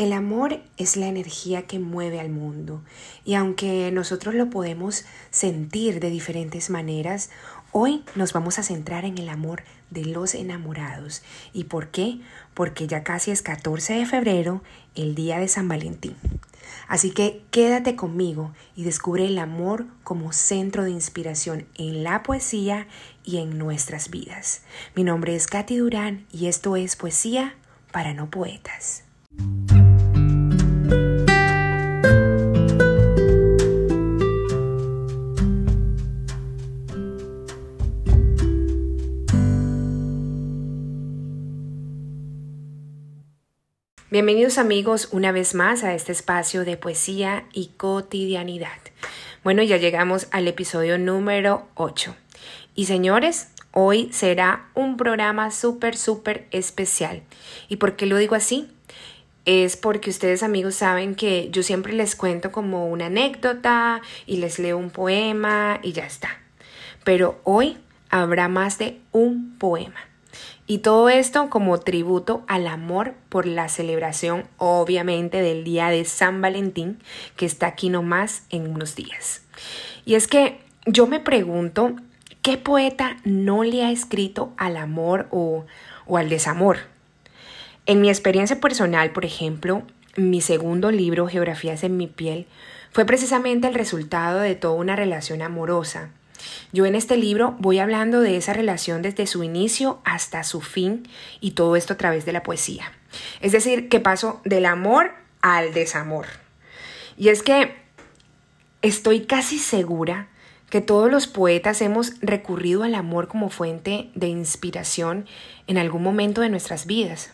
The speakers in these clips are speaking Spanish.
El amor es la energía que mueve al mundo y aunque nosotros lo podemos sentir de diferentes maneras, hoy nos vamos a centrar en el amor de los enamorados. ¿Y por qué? Porque ya casi es 14 de febrero, el día de San Valentín. Así que quédate conmigo y descubre el amor como centro de inspiración en la poesía y en nuestras vidas. Mi nombre es Katy Durán y esto es Poesía para no poetas. Bienvenidos amigos una vez más a este espacio de poesía y cotidianidad. Bueno, ya llegamos al episodio número 8. Y señores, hoy será un programa súper, súper especial. ¿Y por qué lo digo así? Es porque ustedes amigos saben que yo siempre les cuento como una anécdota y les leo un poema y ya está. Pero hoy habrá más de un poema. Y todo esto como tributo al amor por la celebración, obviamente, del día de San Valentín, que está aquí nomás en unos días. Y es que yo me pregunto, ¿qué poeta no le ha escrito al amor o, o al desamor? En mi experiencia personal, por ejemplo, mi segundo libro, Geografías en mi piel, fue precisamente el resultado de toda una relación amorosa yo en este libro voy hablando de esa relación desde su inicio hasta su fin y todo esto a través de la poesía. Es decir, que paso del amor al desamor. Y es que estoy casi segura que todos los poetas hemos recurrido al amor como fuente de inspiración en algún momento de nuestras vidas.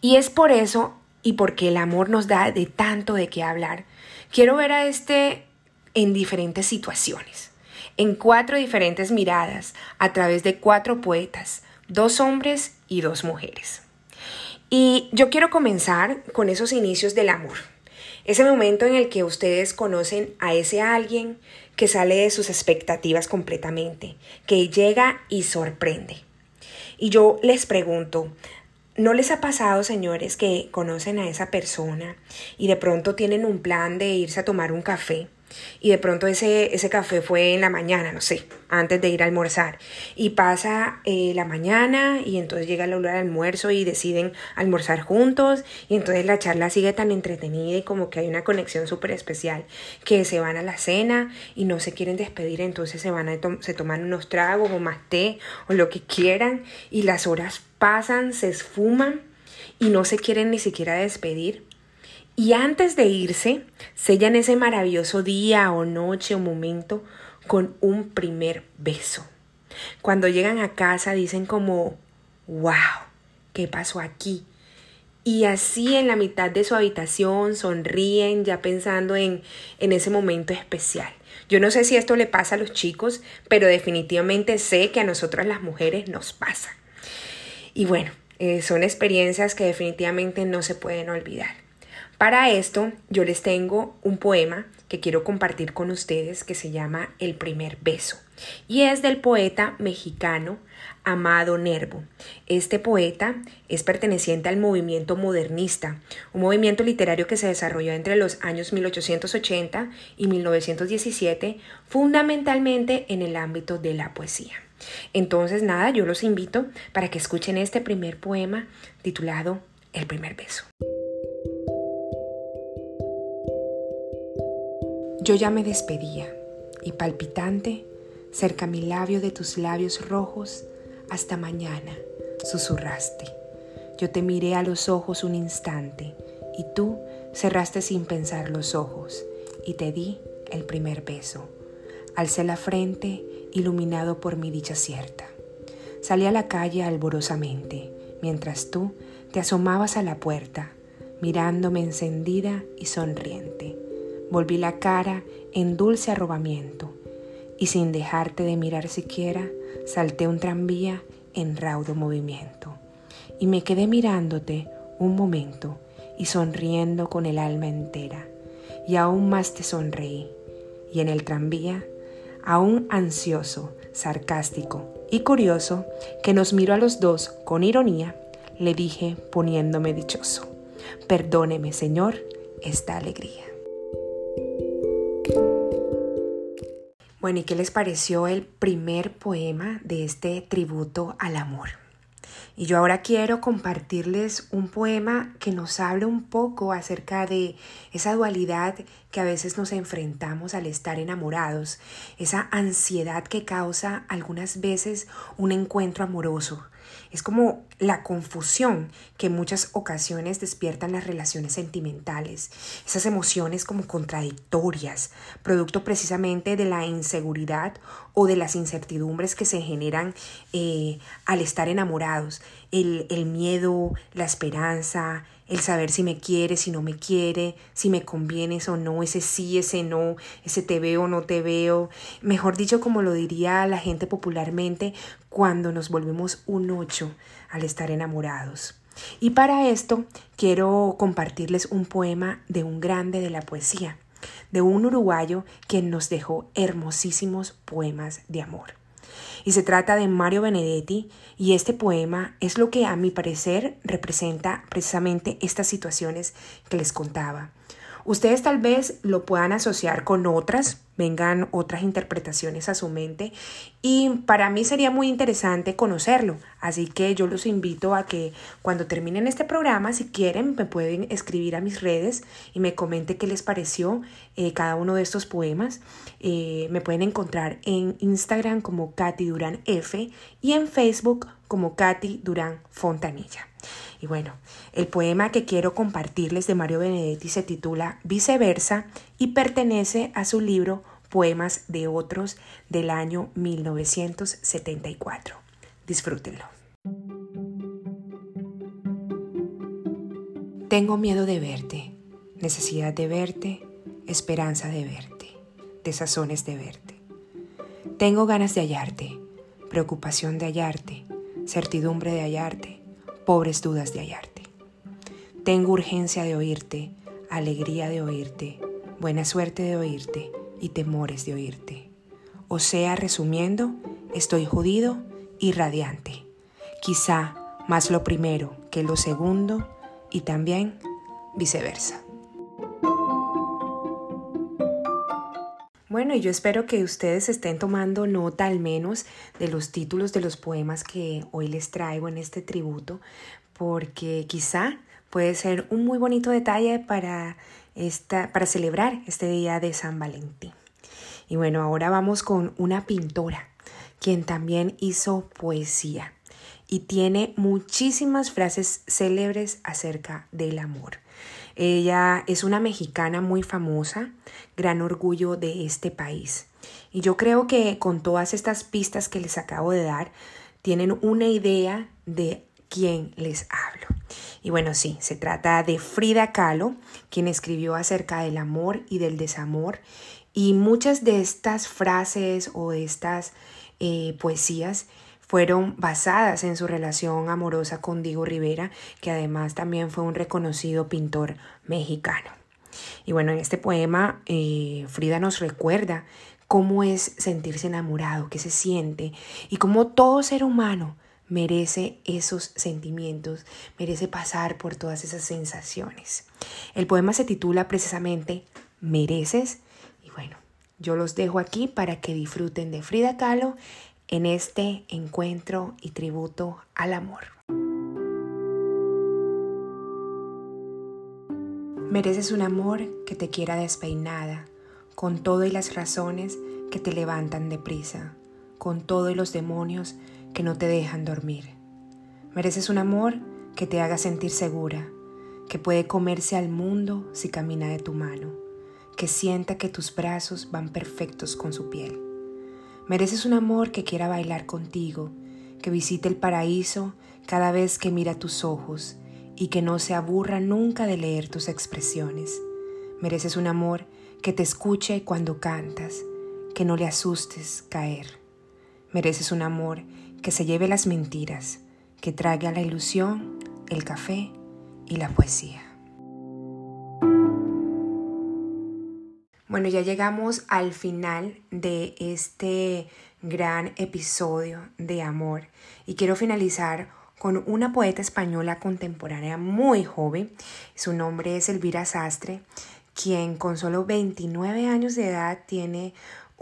Y es por eso y porque el amor nos da de tanto de qué hablar, quiero ver a este en diferentes situaciones en cuatro diferentes miradas a través de cuatro poetas, dos hombres y dos mujeres. Y yo quiero comenzar con esos inicios del amor, ese momento en el que ustedes conocen a ese alguien que sale de sus expectativas completamente, que llega y sorprende. Y yo les pregunto, ¿No les ha pasado, señores, que conocen a esa persona y de pronto tienen un plan de irse a tomar un café? Y de pronto ese, ese café fue en la mañana, no sé, antes de ir a almorzar. Y pasa eh, la mañana y entonces llega la hora del almuerzo y deciden almorzar juntos y entonces la charla sigue tan entretenida y como que hay una conexión súper especial que se van a la cena y no se quieren despedir, entonces se van a se toman unos tragos o más té o lo que quieran y las horas pasan, se esfuman y no se quieren ni siquiera despedir y antes de irse, sellan ese maravilloso día o noche o momento con un primer beso. Cuando llegan a casa dicen como, wow, ¿qué pasó aquí? Y así en la mitad de su habitación sonríen ya pensando en, en ese momento especial. Yo no sé si esto le pasa a los chicos, pero definitivamente sé que a nosotras las mujeres nos pasa. Y bueno, eh, son experiencias que definitivamente no se pueden olvidar. Para esto yo les tengo un poema que quiero compartir con ustedes que se llama El primer beso y es del poeta mexicano Amado Nervo. Este poeta es perteneciente al movimiento modernista, un movimiento literario que se desarrolló entre los años 1880 y 1917, fundamentalmente en el ámbito de la poesía. Entonces, nada, yo los invito para que escuchen este primer poema titulado El primer beso. Yo ya me despedía y palpitante, cerca mi labio de tus labios rojos, hasta mañana, susurraste. Yo te miré a los ojos un instante y tú cerraste sin pensar los ojos y te di el primer beso. Alcé la frente iluminado por mi dicha cierta. Salí a la calle alborosamente, mientras tú te asomabas a la puerta, mirándome encendida y sonriente. Volví la cara en dulce arrobamiento y sin dejarte de mirar siquiera, salté un tranvía en raudo movimiento. Y me quedé mirándote un momento y sonriendo con el alma entera. Y aún más te sonreí. Y en el tranvía, aún ansioso, sarcástico y curioso, que nos miró a los dos con ironía, le dije poniéndome dichoso. Perdóneme, Señor, esta alegría. Bueno, ¿y qué les pareció el primer poema de este tributo al amor? Y yo ahora quiero compartirles un poema que nos hable un poco acerca de esa dualidad que a veces nos enfrentamos al estar enamorados, esa ansiedad que causa algunas veces un encuentro amoroso, es como la confusión que en muchas ocasiones despiertan las relaciones sentimentales, esas emociones como contradictorias, producto precisamente de la inseguridad o de las incertidumbres que se generan eh, al estar enamorados, el, el miedo, la esperanza, el saber si me quiere, si no me quiere, si me convienes o no, ese sí, ese no, ese te veo o no te veo. Mejor dicho, como lo diría la gente popularmente, cuando nos volvemos un ocho al estar enamorados. Y para esto quiero compartirles un poema de un grande de la poesía, de un uruguayo que nos dejó hermosísimos poemas de amor y se trata de Mario Benedetti y este poema es lo que a mi parecer representa precisamente estas situaciones que les contaba. Ustedes tal vez lo puedan asociar con otras, vengan otras interpretaciones a su mente y para mí sería muy interesante conocerlo. Así que yo los invito a que cuando terminen este programa, si quieren, me pueden escribir a mis redes y me comente qué les pareció eh, cada uno de estos poemas. Eh, me pueden encontrar en Instagram como Katy Durán F y en Facebook como Katy Durán Fontanilla. Y bueno, el poema que quiero compartirles de Mario Benedetti se titula Viceversa y pertenece a su libro Poemas de otros del año 1974. Disfrútenlo. Tengo miedo de verte, necesidad de verte, esperanza de verte, desazones de verte. Tengo ganas de hallarte, preocupación de hallarte, certidumbre de hallarte, pobres dudas de hallarte. Tengo urgencia de oírte, alegría de oírte, buena suerte de oírte y temores de oírte. O sea, resumiendo, estoy jodido y radiante. Quizá más lo primero que lo segundo y también viceversa. Bueno, y yo espero que ustedes estén tomando nota al menos de los títulos de los poemas que hoy les traigo en este tributo, porque quizá puede ser un muy bonito detalle para, esta, para celebrar este día de San Valentín. Y bueno, ahora vamos con una pintora, quien también hizo poesía y tiene muchísimas frases célebres acerca del amor. Ella es una mexicana muy famosa, gran orgullo de este país. Y yo creo que con todas estas pistas que les acabo de dar, tienen una idea de quién les hablo. Y bueno, sí, se trata de Frida Kahlo, quien escribió acerca del amor y del desamor. Y muchas de estas frases o de estas eh, poesías fueron basadas en su relación amorosa con Diego Rivera, que además también fue un reconocido pintor mexicano. Y bueno, en este poema eh, Frida nos recuerda cómo es sentirse enamorado, qué se siente y cómo todo ser humano merece esos sentimientos, merece pasar por todas esas sensaciones. El poema se titula precisamente Mereces y bueno, yo los dejo aquí para que disfruten de Frida Kahlo en este encuentro y tributo al amor. Mereces un amor que te quiera despeinada, con todo y las razones que te levantan deprisa, con todo y los demonios que no te dejan dormir. Mereces un amor que te haga sentir segura, que puede comerse al mundo si camina de tu mano, que sienta que tus brazos van perfectos con su piel. Mereces un amor que quiera bailar contigo, que visite el paraíso cada vez que mira tus ojos y que no se aburra nunca de leer tus expresiones. Mereces un amor que te escuche cuando cantas, que no le asustes caer. Mereces un amor que se lleve las mentiras, que traiga la ilusión, el café y la poesía. Bueno, ya llegamos al final de este gran episodio de amor y quiero finalizar con una poeta española contemporánea muy joven. Su nombre es Elvira Sastre, quien con solo 29 años de edad tiene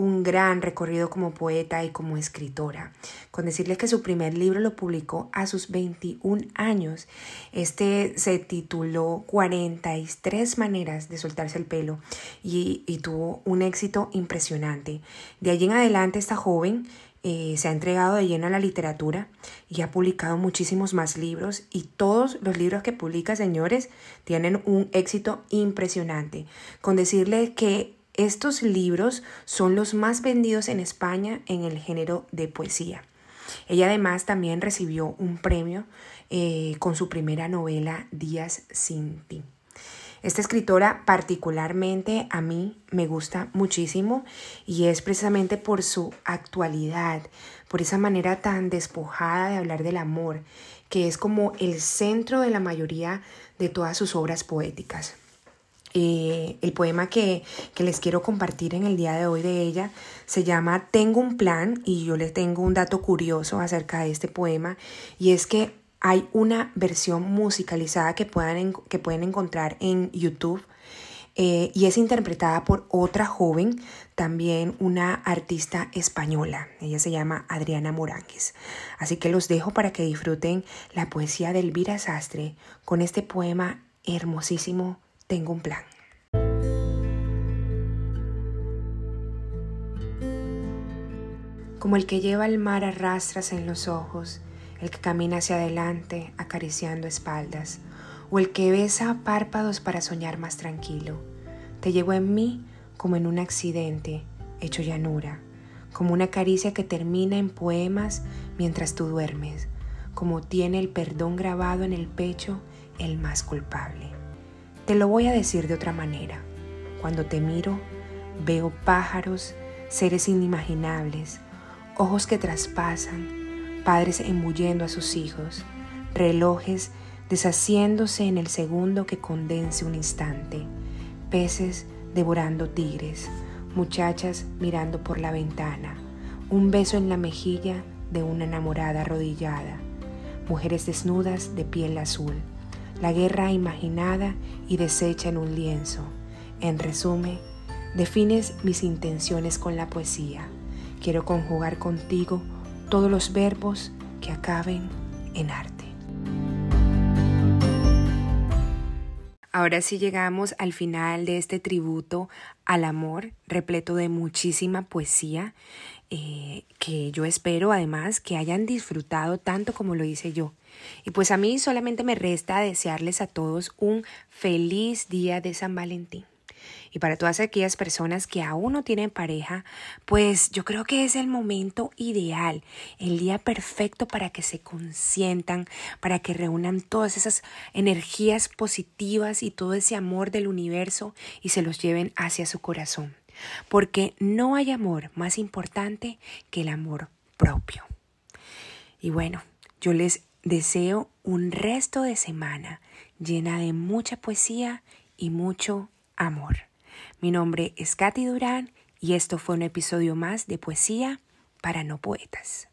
un gran recorrido como poeta y como escritora. Con decirles que su primer libro lo publicó a sus 21 años. Este se tituló 43 maneras de soltarse el pelo y, tuvo un éxito impresionante. De allí en adelante esta joven eh, se ha entregado de lleno a la literatura y ha publicado muchísimos más libros y todos los libros que publica, señores, tienen un éxito impresionante. Con decirles que estos libros son los más vendidos en España en el género de poesía. Ella además también recibió un premio eh, con su primera novela Días sin ti. Esta escritora particularmente a mí me gusta muchísimo y es precisamente por su actualidad, por esa manera tan despojada de hablar del amor, que es como el centro de la mayoría de todas sus obras poéticas. Eh, el poema que, que, les quiero compartir en el día de hoy de ella se llama Tengo un plan y yo les tengo un dato curioso acerca de este poema y es que hay una versión musicalizada que, puedan, que pueden encontrar en YouTube eh, y es interpretada por otra joven, también una artista española. Ella se llama Adriana Moránguez. Así que los dejo para que disfruten la poesía de Elvira Sastre con este poema hermosísimo, Tengo un plan. Como el que lleva el mar a rastras en los ojos, el que camina hacia adelante acariciando espaldas, o el que besa párpados para soñar más tranquilo. Te llevo en mí como en un accidente hecho llanura, como una caricia que termina en poemas mientras tú duermes, como tiene el perdón grabado en el pecho el más culpable. Te lo voy a decir de otra manera. Cuando te miro, veo pájaros, seres inimaginables, ojos que traspasan, padres embuyendo a sus hijos, relojes deshaciéndose en el segundo que condense un instante, peces devorando tigres, muchachas mirando por la ventana, un beso en la mejilla de una enamorada arrodillada, mujeres desnudas de piel azul, la guerra imaginada y deshecha en un lienzo. En resumen, defines mis intenciones con la poesía. Quiero conjugar contigo todos los verbos que acaben en arte. Ahora sí llegamos al final de este tributo al amor, repleto de muchísima poesía, eh, que yo espero además que hayan disfrutado tanto como lo hice yo. Y pues a mí solamente me resta desearles a todos un feliz día de San Valentín. Y para todas aquellas personas que aún no tienen pareja, pues yo creo que es el momento ideal, el día perfecto para que se consientan, para que reúnan todas esas energías positivas y todo ese amor del universo y se los lleven hacia su corazón. Porque no hay amor más importante que el amor propio. Y bueno, yo les deseo un resto de semana llena de mucha poesía y mucho amor. Mi nombre es Katy Durán y esto fue un episodio más de Poesía para no poetas.